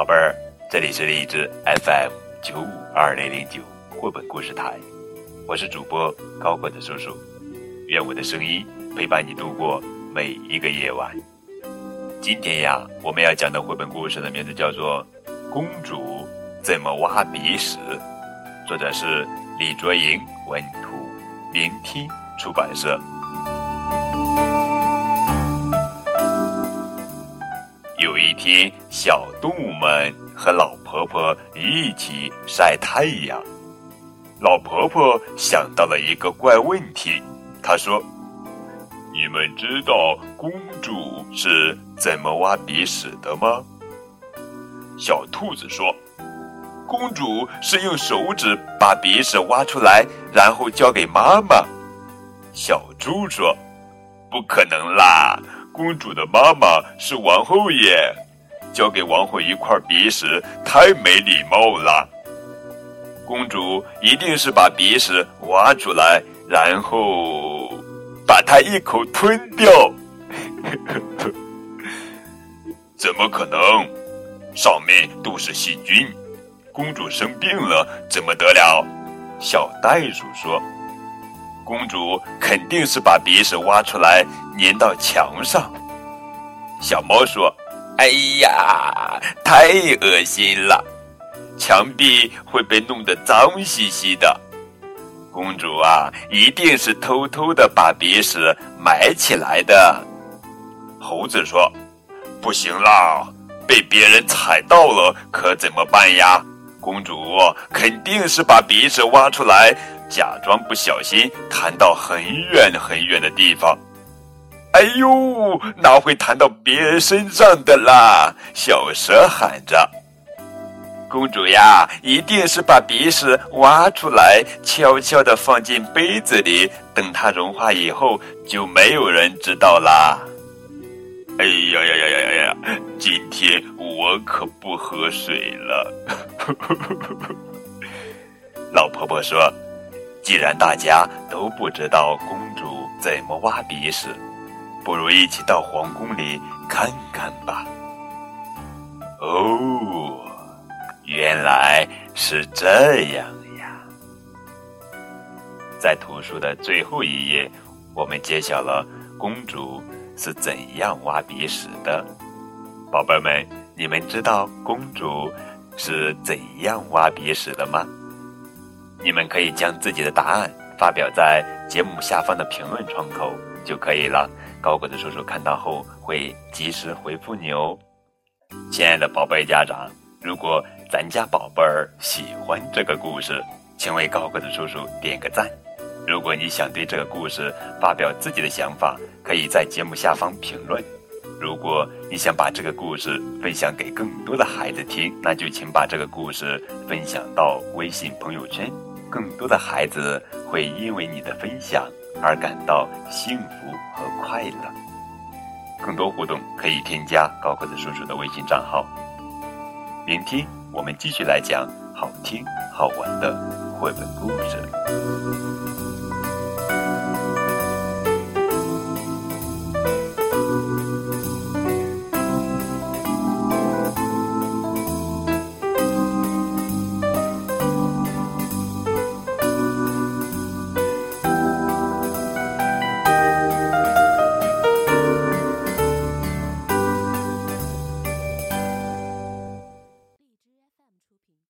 宝贝儿，这里是荔枝 FM 九五二零零九绘本故事台，我是主播高个子叔叔，愿我的声音陪伴你度过每一个夜晚。今天呀，我们要讲的绘本故事的名字叫做《公主怎么挖鼻屎》，作者是李卓莹，文图，明听出版社。听，小动物们和老婆婆一起晒太阳。老婆婆想到了一个怪问题，她说：“你们知道公主是怎么挖鼻屎的吗？”小兔子说：“公主是用手指把鼻屎挖出来，然后交给妈妈。”小猪说：“不可能啦！”公主的妈妈是王后耶，交给王后一块鼻屎太没礼貌了。公主一定是把鼻屎挖出来，然后把它一口吞掉。怎么可能？上面都是细菌。公主生病了怎么得了？小袋鼠说。公主肯定是把鼻屎挖出来粘到墙上。小猫说：“哎呀，太恶心了，墙壁会被弄得脏兮兮的。”公主啊，一定是偷偷的把鼻屎埋起来的。猴子说：“不行啦，被别人踩到了可怎么办呀？”公主肯定是把鼻屎挖出来。假装不小心弹到很远很远的地方，哎呦，哪会弹到别人身上的啦？小蛇喊着：“公主呀，一定是把鼻屎挖出来，悄悄地放进杯子里，等它融化以后，就没有人知道啦。”哎呀呀呀呀呀呀！今天我可不喝水了。老婆婆说。既然大家都不知道公主怎么挖鼻屎，不如一起到皇宫里看看吧。哦，原来是这样呀！在图书的最后一页，我们揭晓了公主是怎样挖鼻屎的。宝贝们，你们知道公主是怎样挖鼻屎的吗？你们可以将自己的答案发表在节目下方的评论窗口就可以了。高个子叔叔看到后会及时回复你哦。亲爱的宝贝家长，如果咱家宝贝儿喜欢这个故事，请为高个子叔叔点个赞。如果你想对这个故事发表自己的想法，可以在节目下方评论。如果你想把这个故事分享给更多的孩子听，那就请把这个故事分享到微信朋友圈。更多的孩子会因为你的分享而感到幸福和快乐。更多互动可以添加高个子叔叔的微信账号。明天我们继续来讲好听好玩的绘本故事。